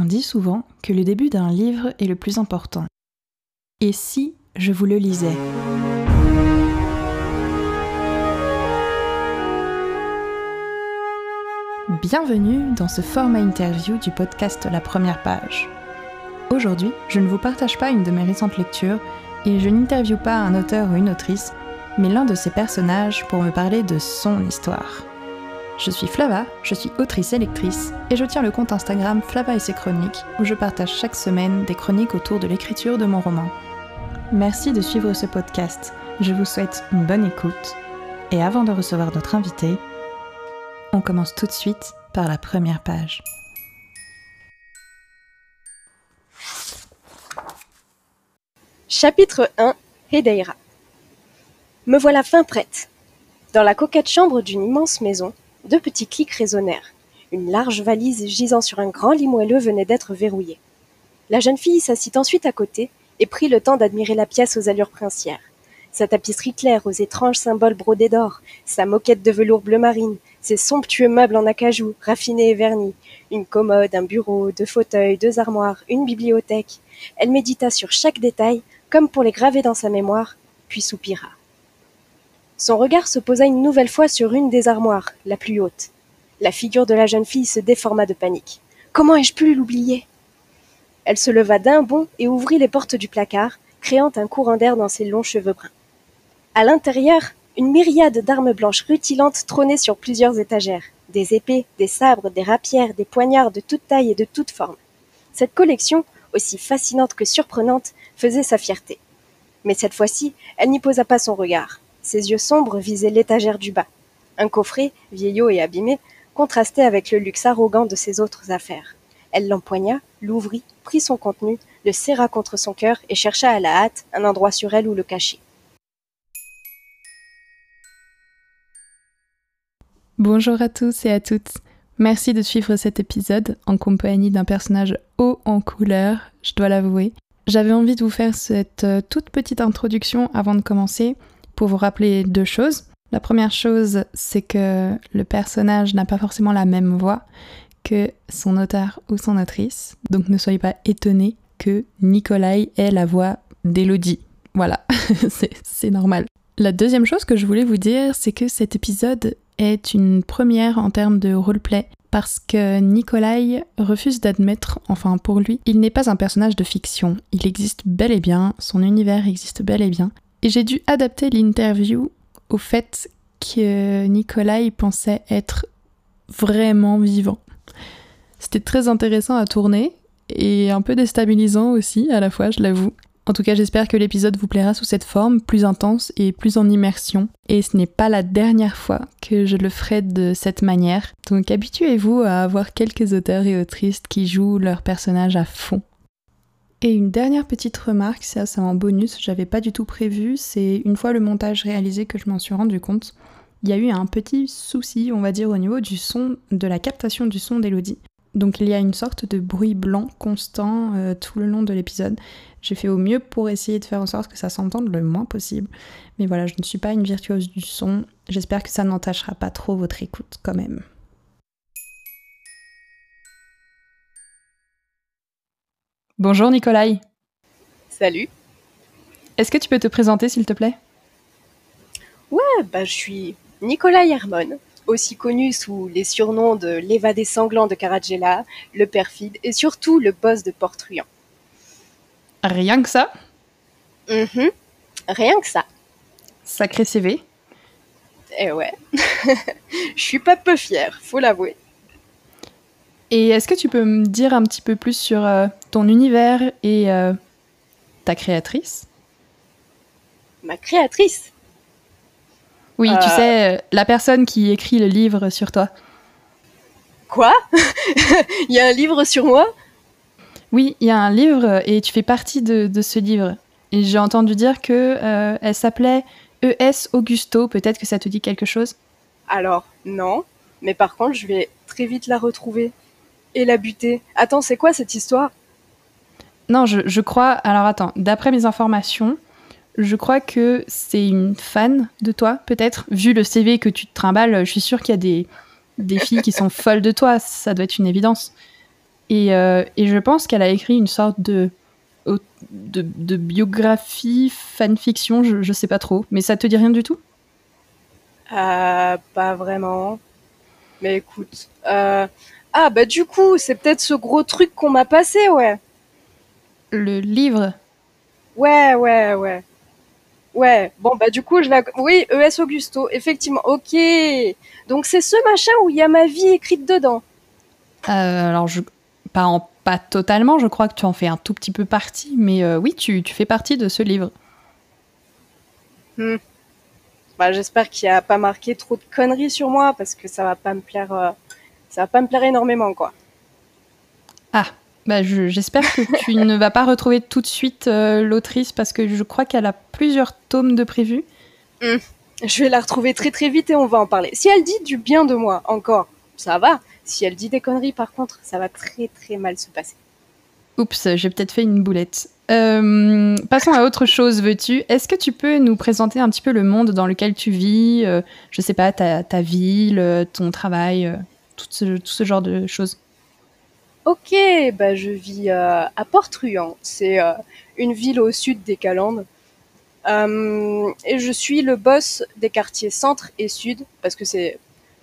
On dit souvent que le début d'un livre est le plus important. Et si je vous le lisais? Bienvenue dans ce format interview du podcast La Première Page. Aujourd'hui, je ne vous partage pas une de mes récentes lectures et je n'interviewe pas un auteur ou une autrice, mais l'un de ses personnages pour me parler de son histoire. Je suis Flava, je suis autrice et lectrice, et je tiens le compte Instagram Flava et ses chroniques, où je partage chaque semaine des chroniques autour de l'écriture de mon roman. Merci de suivre ce podcast, je vous souhaite une bonne écoute, et avant de recevoir notre invité, on commence tout de suite par la première page. Chapitre 1 Hedeira Me voilà fin prête. Dans la coquette chambre d'une immense maison, deux petits clics résonnèrent. Une large valise gisant sur un grand lit moelleux venait d'être verrouillée. La jeune fille s'assit ensuite à côté et prit le temps d'admirer la pièce aux allures princières. Sa tapisserie claire aux étranges symboles brodés d'or, sa moquette de velours bleu marine, ses somptueux meubles en acajou, raffinés et vernis, une commode, un bureau, deux fauteuils, deux armoires, une bibliothèque. Elle médita sur chaque détail, comme pour les graver dans sa mémoire, puis soupira. Son regard se posa une nouvelle fois sur une des armoires, la plus haute. La figure de la jeune fille se déforma de panique. Comment ai-je pu l'oublier? Elle se leva d'un bond et ouvrit les portes du placard, créant un courant d'air dans ses longs cheveux bruns. À l'intérieur, une myriade d'armes blanches rutilantes trônaient sur plusieurs étagères. Des épées, des sabres, des rapières, des poignards de toute taille et de toute forme. Cette collection, aussi fascinante que surprenante, faisait sa fierté. Mais cette fois-ci, elle n'y posa pas son regard. Ses yeux sombres visaient l'étagère du bas. Un coffret, vieillot et abîmé, contrastait avec le luxe arrogant de ses autres affaires. Elle l'empoigna, l'ouvrit, prit son contenu, le serra contre son cœur et chercha à la hâte un endroit sur elle où le cacher. Bonjour à tous et à toutes. Merci de suivre cet épisode en compagnie d'un personnage haut en couleur, je dois l'avouer. J'avais envie de vous faire cette euh, toute petite introduction avant de commencer pour vous rappeler deux choses. La première chose, c'est que le personnage n'a pas forcément la même voix que son auteur ou son autrice. Donc ne soyez pas étonnés que Nikolai ait la voix d'Elodie. Voilà, c'est normal. La deuxième chose que je voulais vous dire, c'est que cet épisode est une première en termes de roleplay parce que Nikolai refuse d'admettre, enfin pour lui, il n'est pas un personnage de fiction. Il existe bel et bien, son univers existe bel et bien, et j'ai dû adapter l'interview au fait que Nicolas pensait être vraiment vivant. C'était très intéressant à tourner et un peu déstabilisant aussi à la fois, je l'avoue. En tout cas, j'espère que l'épisode vous plaira sous cette forme, plus intense et plus en immersion. Et ce n'est pas la dernière fois que je le ferai de cette manière. Donc habituez-vous à avoir quelques auteurs et autrices qui jouent leur personnage à fond. Et une dernière petite remarque, ça c'est en bonus, j'avais pas du tout prévu, c'est une fois le montage réalisé que je m'en suis rendu compte. Il y a eu un petit souci, on va dire, au niveau du son, de la captation du son d'Elodie. Donc il y a une sorte de bruit blanc constant euh, tout le long de l'épisode. J'ai fait au mieux pour essayer de faire en sorte que ça s'entende le moins possible. Mais voilà, je ne suis pas une virtuose du son. J'espère que ça n'entachera pas trop votre écoute quand même. Bonjour Nicolai. Salut. Est-ce que tu peux te présenter s'il te plaît? Ouais, bah je suis Nicolai Hermon, aussi connu sous les surnoms de l'évadé sanglant de Caragella, le perfide et surtout le boss de Port-Truand. Rien que ça? Mhm. Rien que ça. Sacré CV. Eh ouais. Je suis pas peu fière, faut l'avouer. Et est-ce que tu peux me dire un petit peu plus sur euh, ton univers et euh, ta créatrice? Ma créatrice? Oui, tu Euh. sais, la personne qui écrit le livre sur toi. Quoi? Il y a un livre sur moi? Oui, il y a un livre et tu fais partie de, de ce livre. Et j'ai entendu dire que elle s'appelait E.S. Augusto. Peut-être que ça te dit quelque chose? Alors, non. Mais par contre, je vais très vite la retrouver. Et la buter. Attends, c'est quoi cette histoire? Non, je, je crois. Alors attends, d'après mes informations, je crois que c'est une fan de toi, peut-être. Vu le CV que tu te trimbales, je suis sûre qu'il y a des, des filles qui sont folles de toi. Ça doit être une évidence. Et, euh, et je pense qu'elle a écrit une sorte de, de, de biographie, fanfiction, je, je sais pas trop. Mais ça te dit rien du tout? Euh, pas vraiment. Mais écoute. Euh... Ah, bah du coup, c'est peut-être ce gros truc qu'on m'a passé, ouais. Le livre Ouais, ouais, ouais. Ouais, bon, bah du coup, je la... Oui, ES Augusto, effectivement. Ok. Donc c'est ce machin où il y a ma vie écrite dedans. Euh, alors, je, pas, en, pas totalement, je crois que tu en fais un tout petit peu partie, mais euh, oui, tu, tu fais partie de ce livre. Hmm. Bah, j'espère qu'il a pas marqué trop de conneries sur moi parce que ça va pas me plaire, euh, ça va pas me plaire énormément, quoi. Ah, bah je- j'espère que tu ne vas pas retrouver tout de suite euh, l'autrice parce que je crois qu'elle a plusieurs tomes de prévus. Je vais la retrouver très très vite et on va en parler. Si elle dit du bien de moi, encore, ça va. Si elle dit des conneries, par contre, ça va très très mal se passer. Oups, j'ai peut-être fait une boulette. Euh, passons à autre chose, veux-tu? Est-ce que tu peux nous présenter un petit peu le monde dans lequel tu vis euh, Je sais pas, ta, ta ville, euh, ton travail, tout, ce, genre de choses. Ok, bah je vis euh, à Port-Truand. C'est euh, une ville au sud des Calandes. Euh, et je suis le boss des quartiers centre et sud, parce que c'est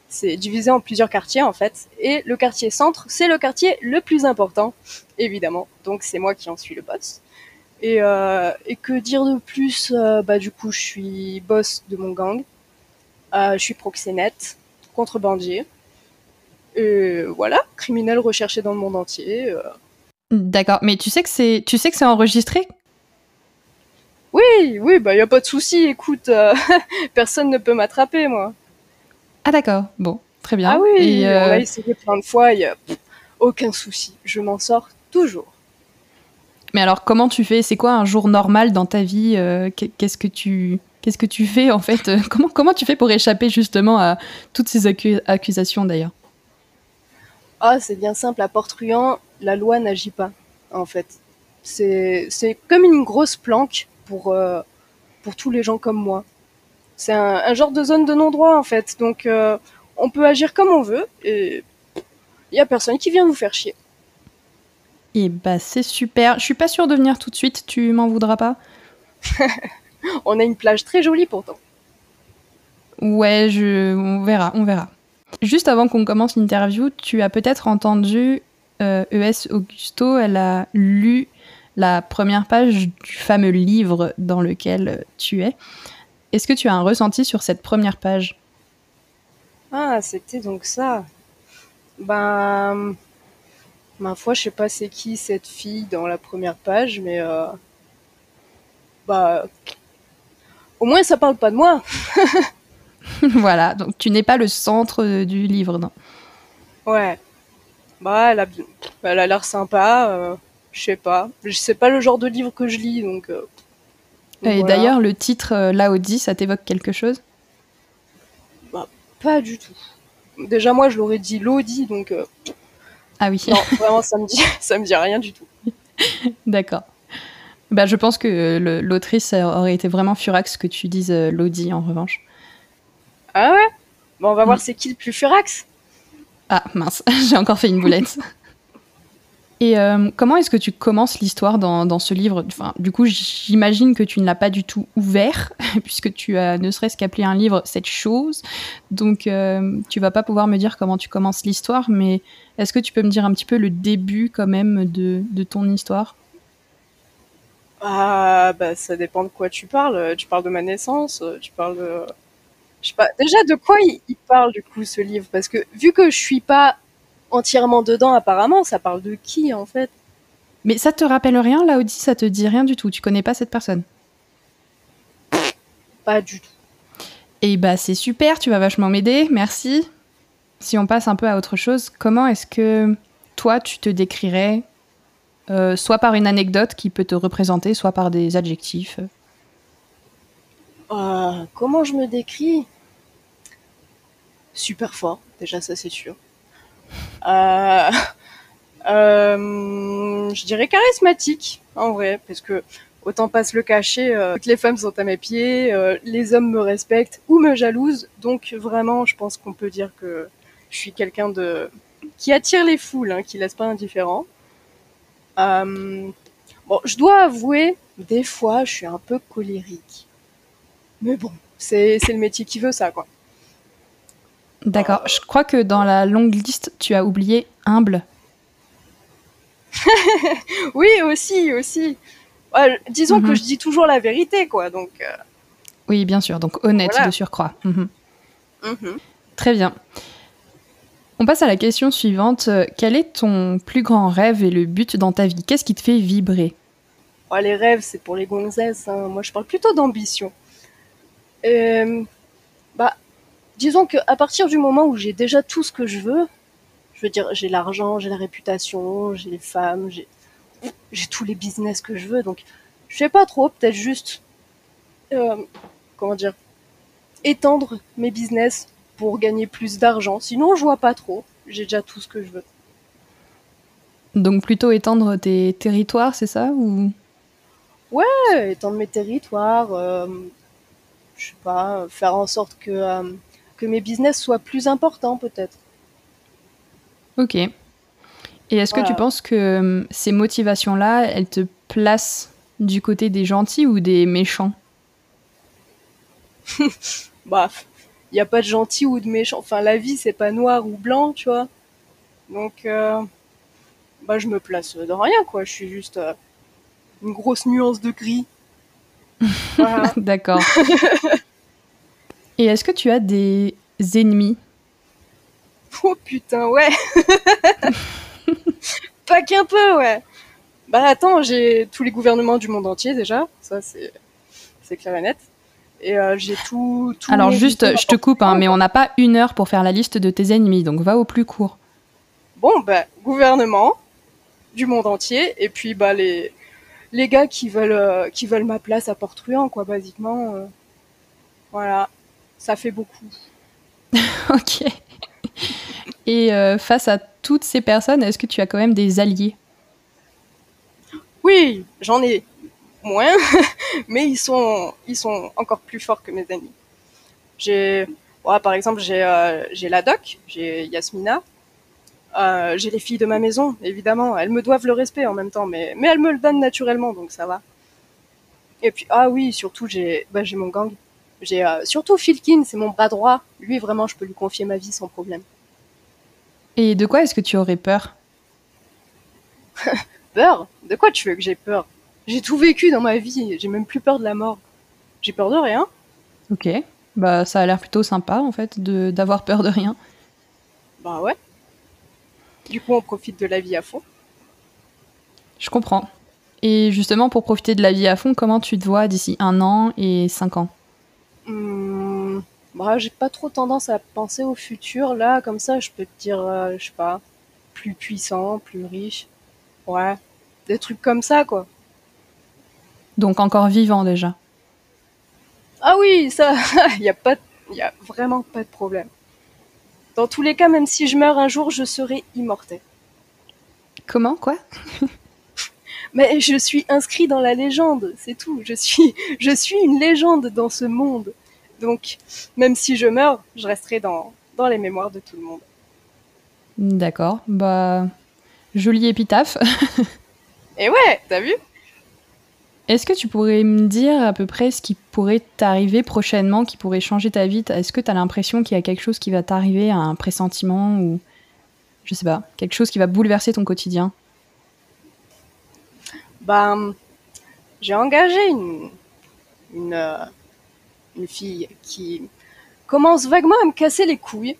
c'est divisé en plusieurs quartiers en fait. Et le quartier centre, c'est le quartier le plus important, évidemment. Donc c'est moi qui en suis le boss. Et, et que dire de plus Bah du coup, je suis boss de mon gang. Je suis proxénète, contrebandier. Et voilà, criminel recherché dans le monde entier. euh. D'accord, mais tu sais que c'est, tu sais que c'est enregistré? Oui, oui, bah y a pas de souci. Écoute, euh, personne ne peut m'attraper, moi. Ah d'accord, bon, très bien. Ah oui, Et, euh, on l'a essayé plein de fois. Y a pff, aucun souci. Je m'en sors toujours. Mais alors, comment tu fais? C'est quoi un jour normal dans ta vie Euh, qu'est- Qu'est-ce que tu Qu'est-ce que tu fais en fait? Comment, comment tu fais pour échapper justement à toutes ces accu- accusations d'ailleurs? Ah, c'est bien simple. À Port-Truand, la loi n'agit pas, en fait. C'est comme une grosse planque pour euh, pour tous les gens comme moi. C'est un, un genre de zone de non-droit, en fait. Donc, euh, on peut agir comme on veut et il y a personne qui vient nous faire chier. Et bah c'est super. Je suis pas sûre de venir tout de suite. Tu m'en voudras pas? On a une plage très jolie pourtant. Ouais, je, on verra, on verra. Juste avant qu'on commence l'interview, tu as peut-être entendu euh, ES Augusto, elle a lu la première page du fameux livre dans lequel tu es. Est-ce que tu as un ressenti sur cette première page? Ah, c'était donc ça. Ben, ma foi, je sais pas c'est qui cette fille dans la première page, mais euh, bah, au moins ça parle pas de moi. Voilà, donc tu n'es pas le centre euh, du livre, non Ouais. Bah, elle a, bien- elle a l'air sympa. euh, je sais pas. Je sais pas le genre de livre que je lis, donc. euh, donc Et voilà. d'ailleurs, le titre euh, Laodie, ça t'évoque quelque chose? Pas du tout. Déjà moi, je l'aurais dit Lodi, donc Ah oui, non, vraiment ça me dit, ça me dit rien du tout. d'accord. Bah, je pense que l'autrice aurait été vraiment furax que tu dises Lodi en revanche. Ah ouais. Bon, on va voir c'est qui le plus furax. Ah mince, j'ai encore fait une boulette. Et euh, comment est-ce que tu commences l'histoire dans, dans ce livre? Enfin, Du coup, j'imagine que tu ne l'as pas du tout ouvert, puisque tu as ne serait-ce qu'appelé un livre cette chose. Donc, euh, tu vas pas pouvoir me dire comment tu commences l'histoire, mais est-ce que tu peux me dire un petit peu le début quand même de, de ton histoire? Ah, bah, ça dépend de quoi tu parles. Tu parles de ma naissance, tu parles de. Je sais pas. Déjà, de quoi il, il parle, du coup, ce livre? Parce que, vu que je suis pas entièrement dedans, apparemment, ça parle de qui, en fait? Mais ça te rappelle rien, Laodie? Ça te dit rien du tout? Tu connais pas cette personne? Pas du tout. Et bah c'est super, tu vas vachement m'aider, merci. Si on passe un peu à autre chose, comment est-ce que toi tu te décrirais euh, soit par une anecdote qui peut te représenter, soit par des adjectifs? Euh, comment je me décris? Super fort, déjà, ça, c'est sûr. Euh, euh, je dirais charismatique, en vrai, parce que autant pas se le cacher, euh, toutes les femmes sont à mes pieds, euh, les hommes me respectent ou me jalousent, donc vraiment, je pense qu'on peut dire que je suis quelqu'un de qui attire les foules, hein, qui laisse pas indifférent. Bon, je dois avouer, des fois, je suis un peu colérique. Mais bon, c'est le métier qui veut ça, quoi. D'accord. Je crois que dans la longue liste, tu as oublié humble. oui, aussi, aussi. disons que mhm. je dis toujours la vérité, quoi. Donc. Euh, oui, bien sûr. Donc honnête de surcroît. Mhm. Mhm. Très bien. On passe à la question suivante. Quel est ton plus grand rêve et le but dans ta vie? Qu'est-ce qui te fait vibrer? Oh, Les rêves, c'est pour les gonzesses. Hein. Moi, je parle plutôt d'ambition. Euh, bah, disons qu'à partir du moment où j'ai déjà tout ce que je veux, je veux dire, j'ai l'argent, j'ai la réputation, j'ai les femmes, j'ai, j'ai tous les business que je veux. Donc, je sais pas trop, peut-être juste, euh, comment dire, étendre mes business pour gagner plus d'argent. Sinon, je vois pas trop. J'ai déjà tout ce que je veux. Donc plutôt étendre tes territoires, c'est ça ou? Ouais, étendre mes territoires. Euh, je sais pas, faire en sorte que euh, que mes business soient plus importants peut-être. Ok. Et est-ce que tu penses que euh, ces motivations-là, elles te placent du côté des gentils ou des méchants? Bah, il n'y a pas de gentils ou de méchants. Enfin, la vie, c'est pas noir ou blanc, tu vois. Donc, euh, bah, je me place de rien, quoi. Je suis juste euh, une grosse nuance de gris. D'accord. Et est-ce que tu as des ennemis? Oh putain, ouais. Pas qu'un peu, ouais. Bah attends, j'ai tous les gouvernements du monde entier déjà, ça c'est c'est clair et net. Et euh, j'ai tout, Alors juste, je te coupe, hein, mais on n'a pas une heure pour faire la liste de tes ennemis, donc va au plus court. Bon, bah gouvernement du monde entier, et puis bah les les gars qui veulent euh, qui veulent ma place à Port-Truand, quoi, basiquement. Euh, voilà, ça fait beaucoup. ok. Et euh, face à toutes ces personnes, est-ce que tu as quand même des alliés? Oui, j'en ai moins, mais ils sont, ils sont encore plus forts que mes amis. J'ai, par exemple, j'ai euh, j'ai la doc, j'ai Yasmina, euh, j'ai les filles de ma maison, évidemment. Elles me doivent le respect en même temps, mais, mais elles me le donnent naturellement, donc ça va. Et puis, ah oui, surtout, j'ai bah, mon gang. J'ai surtout Philkin, c'est mon bras droit. Lui, vraiment, je peux lui confier ma vie sans problème. Et de quoi est-ce que tu aurais peur? Peur? De quoi tu veux que j'ai peur? J'ai tout vécu dans ma vie, j'ai même plus peur de la mort. J'ai peur de rien. Ok, bah ça a l'air plutôt sympa en fait de d'avoir peur de rien. Bah ouais. Du coup, on profite de la vie à fond. Je comprends. Et justement, pour profiter de la vie à fond, comment tu te vois d'ici un an et cinq ans? Hmm, bah, j'ai pas trop tendance à penser au futur. Là, comme ça, je peux te dire, euh, je sais pas, plus puissant, plus riche. Ouais, des trucs comme ça, quoi. Donc encore vivant déjà. Ah oui, ça, il y a pas, il y a vraiment pas de problème. Dans tous les cas, même si je meurs un jour, je serai immortel. Comment, quoi? Mais je suis inscrit dans la légende, c'est tout. Je suis, je suis une légende dans ce monde. Donc, même si je meurs, je resterai dans, dans les mémoires de tout le monde. D'accord, bah, jolie épitaphe. Et ouais, t'as vu? Est-ce que tu pourrais me dire à peu près ce qui pourrait t'arriver prochainement, qui pourrait changer ta vie? Est-ce que tu as l'impression qu'il y a quelque chose qui va t'arriver, un pressentiment ou je sais pas, quelque chose qui va bouleverser ton quotidien? Bah, j'ai engagé une, une, euh, une fille qui commence vaguement à me casser les couilles.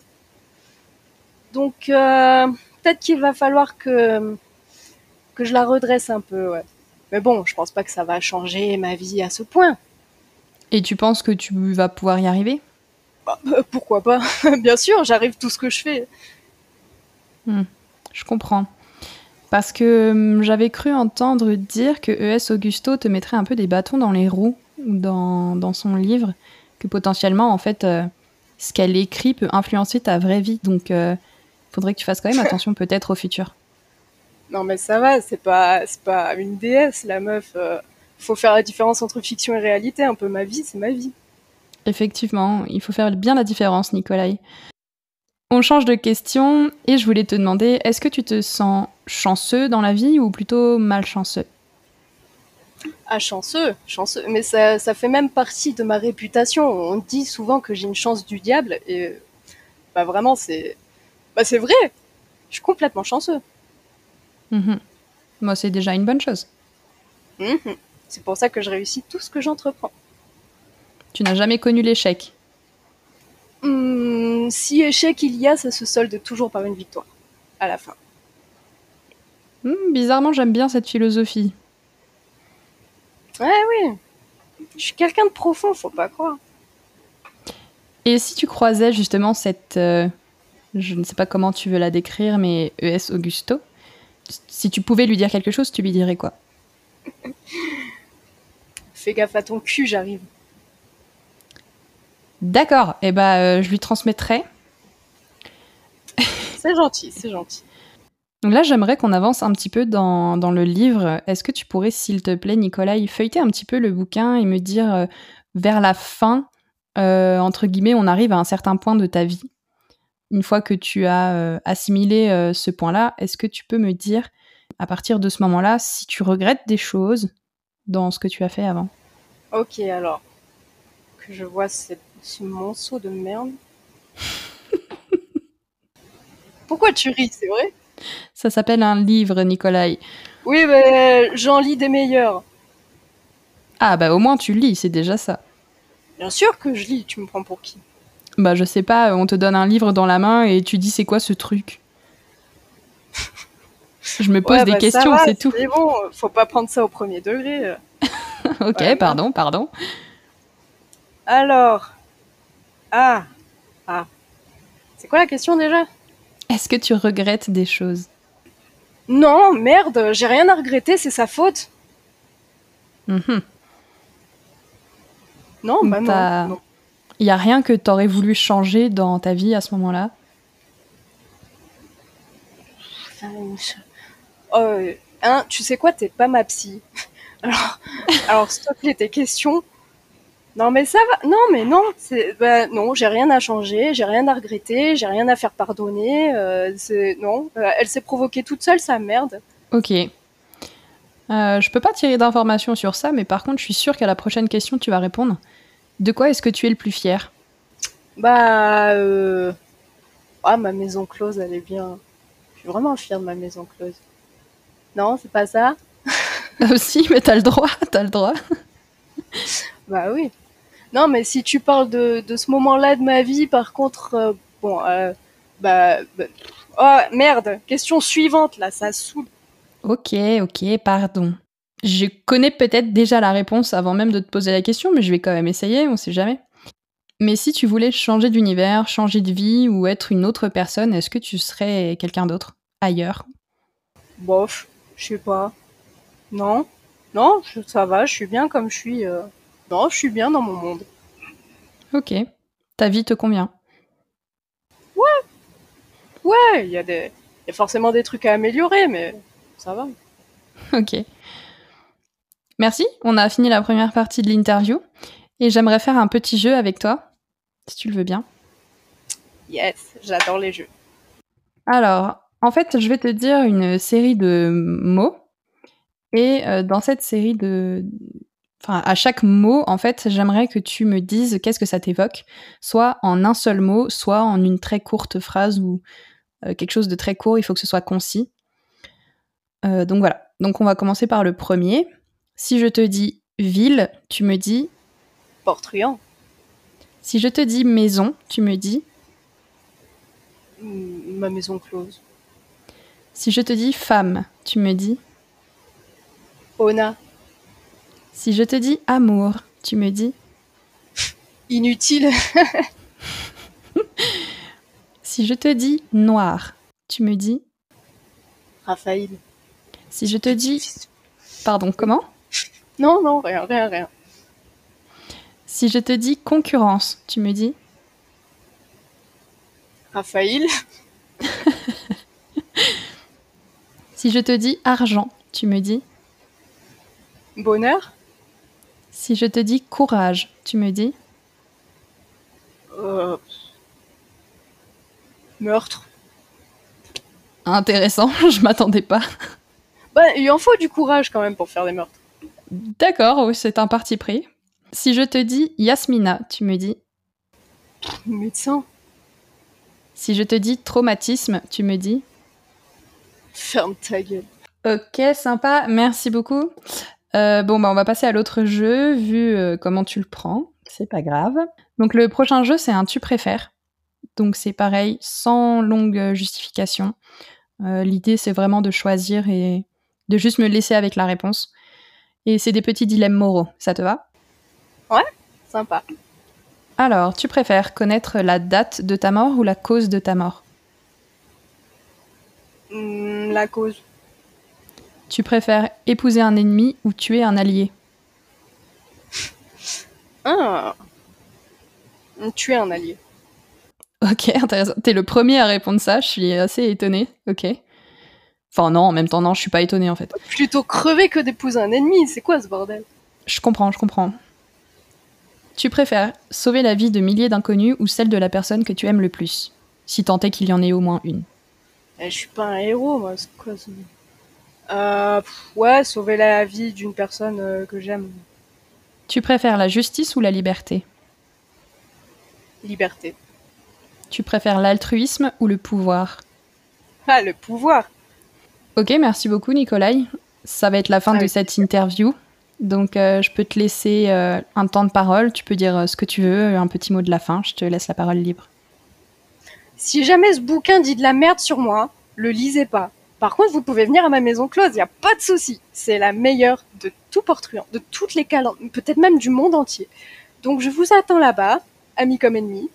Donc euh, peut-être qu'il va falloir que que je la redresse un peu, ouais. Mais bon, je pense pas que ça va changer ma vie à ce point. Et tu penses que tu vas pouvoir y arriver? Bah, bah, Pourquoi pas? Bien sûr, j'arrive tout ce que je fais. Hmm, je comprends. Parce que hum, j'avais cru entendre dire que ES Augusto te mettrait un peu des bâtons dans les roues dans, dans son livre que potentiellement, en fait, euh, ce qu'elle écrit peut influencer ta vraie vie. Donc, il euh, faudrait que tu fasses quand même attention peut-être au futur. Non, mais ça va, c'est pas, pas une déesse, la meuf. Euh, faut faire la différence entre fiction et réalité. Un peu ma vie, c'est ma vie. Effectivement, il faut faire bien la différence, Nicolai. On change de question et je voulais te demander, est-ce que tu te sens chanceux dans la vie ou plutôt malchanceux? Ah, chanceux, chanceux. Mais ça, ça fait même partie de ma réputation. On dit souvent que j'ai une chance du diable et bah vraiment, c'est bah, c'est vrai. Je suis complètement chanceux. Mhm. Moi, c'est déjà une bonne chose. Mhm. C'est pour ça que je réussis tout ce que j'entreprends. Tu n'as jamais connu l'échec. Hmm, si échec il y a, ça se solde toujours par une victoire. À la fin. Hmm, bizarrement, j'aime bien cette philosophie. Ouais, oui. Je suis quelqu'un de profond, faut pas croire. Et si tu croisais justement cette... euh, je ne sais pas comment tu veux la décrire, mais ES Augusto, si tu pouvais lui dire quelque chose, tu lui dirais quoi? Fais gaffe à ton cul, j'arrive. D'accord, et bah euh, je lui transmettrai. C'est gentil, c'est gentil. Donc là, j'aimerais qu'on avance un petit peu dans, dans le livre. Est-ce que tu pourrais, s'il te plaît, Nicolas, feuilleter un petit peu le bouquin et me dire, euh, vers la fin, euh, entre guillemets, on arrive à un certain point de ta vie? Une fois que tu as assimilé ce point-là, est-ce que tu peux me dire, à partir de ce moment-là, si tu regrettes des choses dans ce que tu as fait avant? Ok, alors. Que je vois cette- ce monceau de merde. Pourquoi tu ris, c'est vrai? Ça s'appelle un livre, Nicolas. Oui, mais j'en lis des meilleurs. Ah bah au moins tu lis, c'est déjà ça. Bien sûr que je lis, tu me prends pour qui? Bah je sais pas, on te donne un livre dans la main et tu dis c'est quoi ce truc? Je me pose Ouais, des bah, questions, c'est tout. C'est bon, faut pas prendre ça au premier degré. ok, Ouais, pardon, pardon. Alors. Ah. Ah. C'est quoi la question déjà? Est-ce que tu regrettes des choses? Non, merde, j'ai rien à regretter, c'est sa faute. Mhm. Non, bah non. Il y a rien que t'aurais voulu changer dans ta vie à ce moment-là? Euh, hein, tu sais quoi, t'es pas ma psy. Alors, alors s'il te plaît, tes questions. Non, mais ça va. Non, mais non, c'est bah, non, j'ai rien à changer, j'ai rien à regretter, j'ai rien à faire pardonner. euh, c'est non, euh, elle s'est provoquée toute seule, sa merde. Ok. Euh, je peux pas tirer d'informations sur ça, mais par contre, je suis sûre qu'à la prochaine question, tu vas répondre. De quoi est-ce que tu es le plus fier? Bah, ah, ma maison close, elle est bien. Je suis vraiment fière de ma maison close. Non, c'est pas ça? Aussi, mais t'as le droit, t'as le droit. Bah oui. Non, mais si tu parles de, de ce moment-là de ma vie, par contre, euh, bon, euh, bah, bah- Oh, merde, question suivante, là, ça saoule. Ok, ok, pardon. Je connais peut-être déjà la réponse avant même de te poser la question, mais je vais quand même essayer, on sait jamais. Mais si tu voulais changer d'univers, changer de vie ou être une autre personne, est-ce que tu serais quelqu'un d'autre ailleurs? Bof, je sais pas. Non, non, ça va, je suis bien comme je suis. euh. Non, je suis bien dans mon monde. Ok. Ta vie te convient. Ouais, il y a des, il y a forcément des trucs à améliorer, mais ça va. Ok. Merci, on a fini la première partie de l'interview et j'aimerais faire un petit jeu avec toi, si tu le veux bien. Yes, j'adore les jeux. Alors, en fait, je vais te dire une série de mots. Et euh, dans cette série de... Enfin, à chaque mot, en fait, j'aimerais que tu me dises qu'est-ce que ça t'évoque, soit en un seul mot, soit en une très courte phrase ou euh, quelque chose de très court, il faut que ce soit concis. Euh, donc voilà, donc on va commencer par le premier. Si je te dis ville, tu me dis... Port-Truand, Si je te dis maison, tu me dis... Mm, ma maison close. Si je te dis femme, tu me dis... Ona, Si je te dis amour, tu me dis... inutile. Si je te dis noir, tu me dis. Raphaël. Si je te dis. Pardon, comment? Non, non, rien, rien, rien. Si je te dis concurrence, tu me dis. Raphaël, Si je te dis argent, tu me dis. bonheur, Si je te dis courage, tu me dis. euh, Meurtre. Intéressant, je m'attendais pas. Bah, il en faut du courage quand même pour faire des meurtres. D'accord, oui, c'est un parti pris. Si je te dis Yasmina, tu me dis Médecin. Si je te dis traumatisme, tu me dis Ferme ta gueule. Ok, sympa, merci beaucoup. Euh, bon, bah, on va passer à l'autre jeu, vu euh, comment tu le prends. C'est pas grave. Donc, le prochain jeu, c'est un tu préfères. Donc, c'est pareil, sans longue justification. Euh, L'idée, c'est vraiment de choisir et de juste me laisser avec la réponse. Et c'est des petits dilemmes moraux. Ça te va? Ouais, sympa. Alors, tu préfères connaître la date de ta mort ou la cause de ta mort? Hmm, la cause. Tu préfères épouser un ennemi ou tuer un allié Ah. Tuer un allié. Ok, intéressant. T'es le premier à répondre ça, je suis assez étonnée. Ok. Enfin non, en même temps non, je suis pas étonnée en fait. Plutôt crever que d'épouser un ennemi, c'est quoi ce bordel? Je comprends, je comprends. Tu préfères sauver la vie de milliers d'inconnus ou celle de la personne que tu aimes le plus? Si tant est qu'il y en ait au moins une. Eh, Je suis pas un héros, moi, c'est quoi ça euh, pff, Ouais, sauver la vie d'une personne euh, que j'aime. Tu préfères la justice ou la liberté? Liberté. Tu préfères l'altruisme ou le pouvoir? Ah, le pouvoir Ok, merci beaucoup Nicolai. Ça va être la fin de Avec cette interview. Donc euh, je peux te laisser euh, un temps de parole, tu peux dire euh, ce que tu veux, un petit mot de la fin, je te laisse la parole libre. Si jamais ce bouquin dit de la merde sur moi, le lisez pas. Par contre, vous pouvez venir à ma maison close, y a pas de souci. C'est la meilleure de tout Portruand, de toutes les calendes, peut-être même du monde entier. Donc je vous attends là-bas, amis comme ennemis.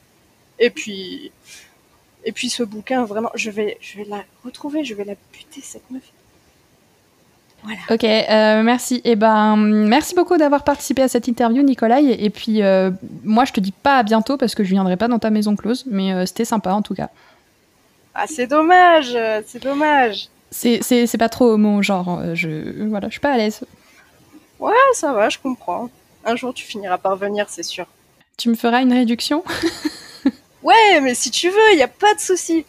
Et puis, et puis ce bouquin, vraiment, je vais, je vais la retrouver, je vais la buter cette meuf. Voilà. Ok, euh, merci. Et ben, merci beaucoup d'avoir participé à cette interview, Nicolai. Et puis, euh, moi, je te dis pas à bientôt parce que je viendrai pas dans ta maison close, mais euh, c'était sympa en tout cas. Ah, c'est dommage, c'est dommage. C'est, pas trop mon genre. euh, Je, voilà, je suis pas à l'aise. Ouais, ça va, je comprends. Un jour, tu finiras par venir, c'est sûr. Tu me feras une réduction? Ouais, mais si tu veux, y a pas de souci.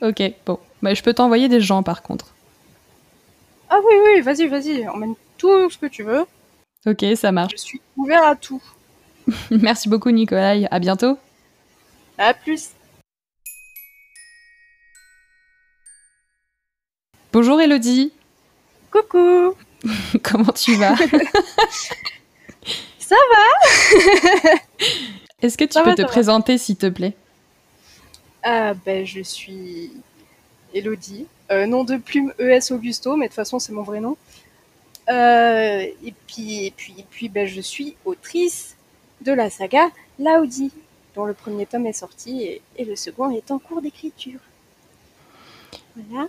Ok, bon. Bah, je peux t'envoyer des gens par contre. Ah oui, oui, vas-y, vas-y, emmène tout ce que tu veux. Ok, ça marche. Je suis ouvert à tout. Merci beaucoup, Nicolai. À bientôt. À plus. Bonjour, Elodie. Coucou. Comment tu vas? Ça va Est-ce que tu Ça peux va, te présenter, s'il te plaît? Ah, ben, je suis Elodie. Euh, nom de plume ES Augusto, mais de toute façon, c'est mon vrai nom. Euh, et puis, et puis, et puis ben, je suis autrice de la saga Laudi, dont le premier tome est sorti et, et le second est en cours d'écriture. Voilà.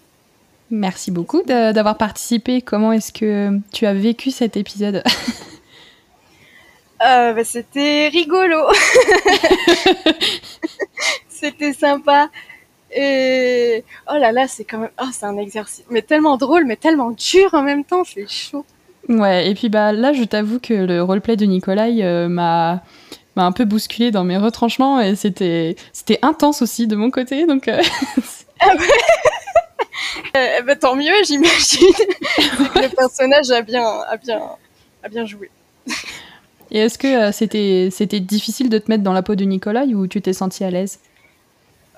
Merci beaucoup d'avoir participé. Comment est-ce que tu as vécu cet épisode Euh, bah, c'était rigolo. c'était sympa. Et oh là là, c'est quand même, oh, c'est un exercice, mais tellement drôle, mais tellement dur en même temps, c'est chaud. Ouais, et puis bah là, je t'avoue que le roleplay de Nicolai euh, m'a m'a un peu bousculé dans mes retranchements et c'était c'était intense aussi de mon côté. Donc euh, Euh, bah, tant mieux, j'imagine. Le personnage a bien, a bien, a bien joué. et est-ce que euh, c'était c'était difficile de te mettre dans la peau de Nicolai ou tu t'es senti à l'aise?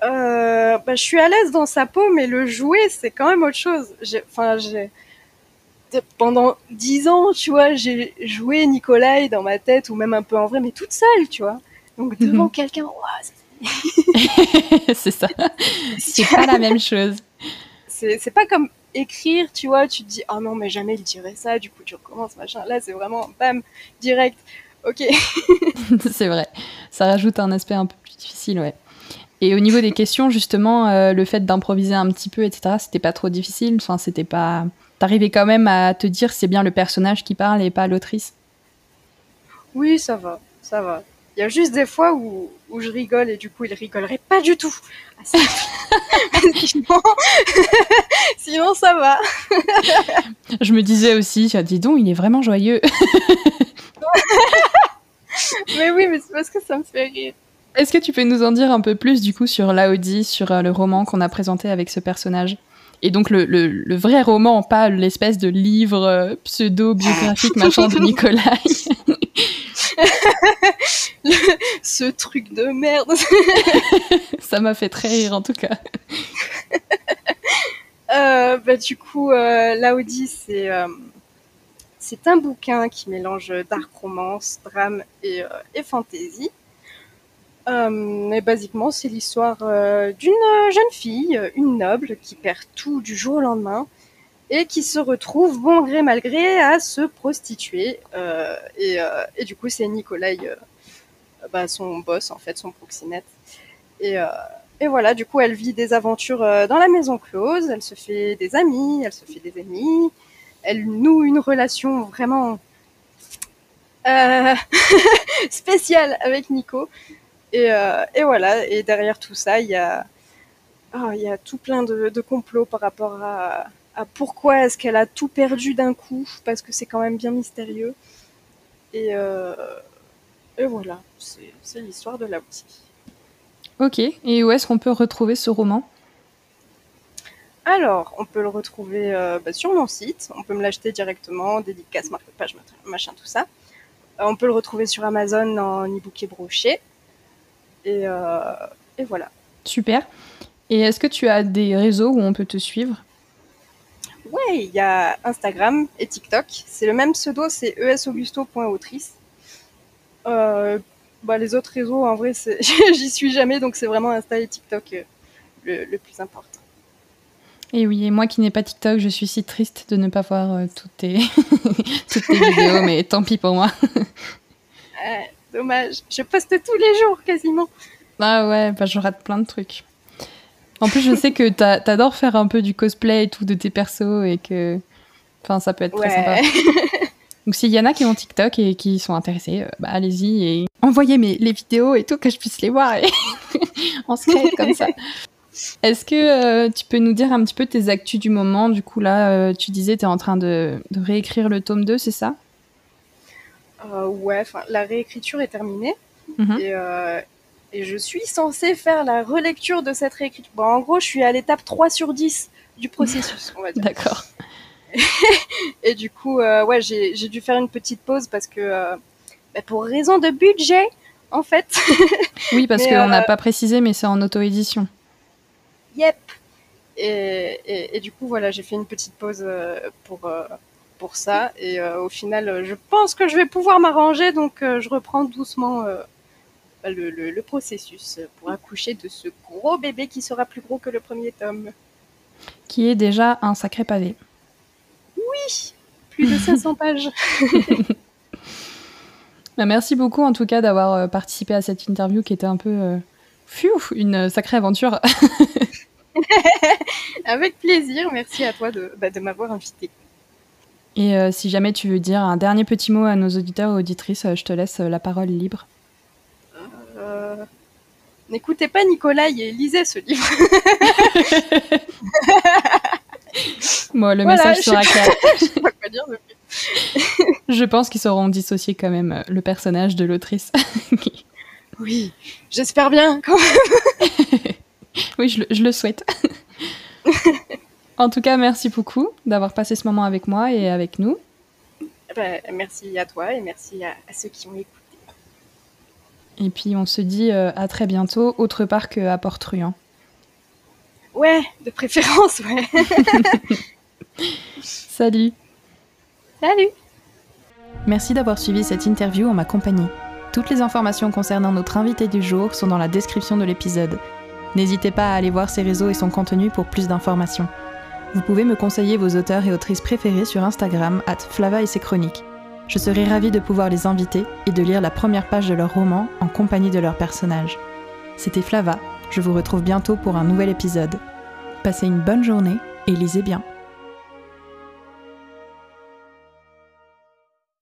Euh, bah, je suis à l'aise dans sa peau, mais le jouer, c'est quand même autre chose. Enfin, j'ai, pendant dix ans, tu vois, j'ai joué Nicolai dans ma tête ou même un peu en vrai, mais toute seule, tu vois. Donc devant Mhm. quelqu'un, ouah, c'est- C'est ça. C'est pas la même chose. C'est, pas comme écrire, tu vois, tu te dis, oh non, mais jamais il dirait ça, du coup tu recommences, machin. Là, c'est vraiment, bam, direct. Ok. C'est vrai. Ça rajoute un aspect un peu plus difficile, ouais. Et au niveau des questions, justement, euh, le fait d'improviser un petit peu, etc., c'était pas trop difficile? Enfin, c'était pas. T'arrivais quand même à te dire c'est bien le personnage qui parle et pas l'autrice? Oui, ça va, ça va. Il y a juste des fois où, où je rigole et du coup il rigolerait pas du tout. Ah, ça- sinon, ça va. Je me disais aussi, tiens, dis donc, il est vraiment joyeux. Mais oui, mais c'est parce que ça me fait rire. Est-ce que tu peux nous en dire un peu plus du coup sur Laodi, sur euh, le roman qu'on a présenté avec ce personnage? Et donc le, le, le, vrai roman, pas l'espèce de livre euh, pseudo-biographique machin de Nicolas. Ce truc de merde. Ça m'a fait très rire en tout cas. Euh, bah, du coup, euh, c'est euh, c'est un bouquin qui mélange dark romance, drame et, euh, et fantasy. Mais basiquement, c'est l'histoire d'une jeune fille, une noble, qui perd tout du jour au lendemain et qui se retrouve, bon gré mal gré, à se prostituer. Euh, et, euh, et, du coup, c'est Nikolai, euh, bah, son boss, en fait, son proxénète. Et, voilà, du coup, elle vit des aventures dans la maison close, elle se fait des amis, elle se fait des ennemis, elle noue une relation vraiment spéciale avec Nico. Et, voilà, et derrière tout ça, il y a, oh, tout plein de, complots par rapport à pourquoi est-ce qu'elle a tout perdu d'un coup, parce que c'est quand même bien mystérieux. Et, euh, et voilà, c'est l'histoire de la boutique. Ok, et où est-ce qu'on peut retrouver ce roman? Alors, on peut le retrouver euh, bah, sur mon site, on peut me l'acheter directement, dédicace, marque-page, machin, tout ça. Euh, on peut le retrouver sur Amazon en e-book et broché. Et, euh, et voilà. Super. Et est-ce que tu as des réseaux où on peut te suivre? Ouais, il y a Instagram et TikTok. C'est le même pseudo, c'est esaugusto.autrice. Euh, bah, les autres réseaux, en vrai, j'y suis jamais, donc c'est vraiment Insta et TikTok euh, le, le, plus important. Et oui, et moi qui n'ai pas TikTok, je suis si triste de ne pas voir euh, toutes, tes... toutes tes vidéos, mais tant pis pour moi. Dommage. Je poste tous les jours quasiment. Ah ouais, bah je rate plein de trucs. En plus, je sais que t'adores faire un peu du cosplay et tout de tes persos et que. Enfin, ça peut être ouais. très sympa. Donc, s'il y en a qui ont TikTok et qui sont intéressés, euh, bah, allez-y et envoyez mes, les vidéos et tout, que je puisse les voir et en secret comme ça. Est-ce que euh, tu peux nous dire un petit peu tes actus du moment? Du coup, là, euh, tu disais, tu es en train de, de réécrire le tome 2, c'est ça? Euh, ouais, la réécriture est terminée. Mm -hmm. Et, euh, je suis censée faire la relecture de cette réécriture. Bon, en gros, je suis à l'étape 3 sur 10 du processus, on va dire. D'accord. et du coup, euh, ouais, j'ai dû faire une petite pause parce que, bah, pour raison de budget, en fait. oui, parce qu'on n'a pas précisé, mais c'est en auto-édition. Yep. Et, et, et, du coup, voilà, j'ai fait une petite pause pour pour ça. Et euh, au final, je pense que je vais pouvoir m'arranger, donc euh, je reprends doucement euh, le, le, le, processus pour accoucher de ce gros bébé qui sera plus gros que le premier tome. Qui est déjà un sacré pavé. Oui, plus de 500 pages. bah, merci beaucoup en tout cas d'avoir participé à cette interview qui était un peu pfiou, une sacrée aventure. Avec plaisir, merci à toi de, bah, de m'avoir invité. Et euh, si jamais tu veux dire un dernier petit mot à nos auditeurs et auditrices, euh, je te laisse la parole libre. Euh... N'écoutez pas Nicolas et lisez ce livre. bon, le voilà, message sera clair. je, sais pas quoi dire je pense qu'ils sauront dissocier quand même le personnage de l'autrice. oui, j'espère bien quand même. oui, je, je le souhaite. En tout cas, merci beaucoup d'avoir passé ce moment avec moi et avec nous. Ben, merci à toi et merci à, à, ceux qui ont écouté. Et puis on se dit euh, à très bientôt, autre part qu'à Port-Truand. Ouais, de préférence, ouais. Salut. Salut. Merci d'avoir suivi cette interview en ma compagnie. Toutes les informations concernant notre invité du jour sont dans la description de l'épisode. N'hésitez pas à aller voir ses réseaux et son contenu pour plus d'informations. Vous pouvez me conseiller vos auteurs et autrices préférés sur Instagram, at Flava et ses chroniques. Je serai ravie de pouvoir les inviter et de lire la première page de leur roman en compagnie de leurs personnages. C'était Flava, je vous retrouve bientôt pour un nouvel épisode. Passez une bonne journée et lisez bien.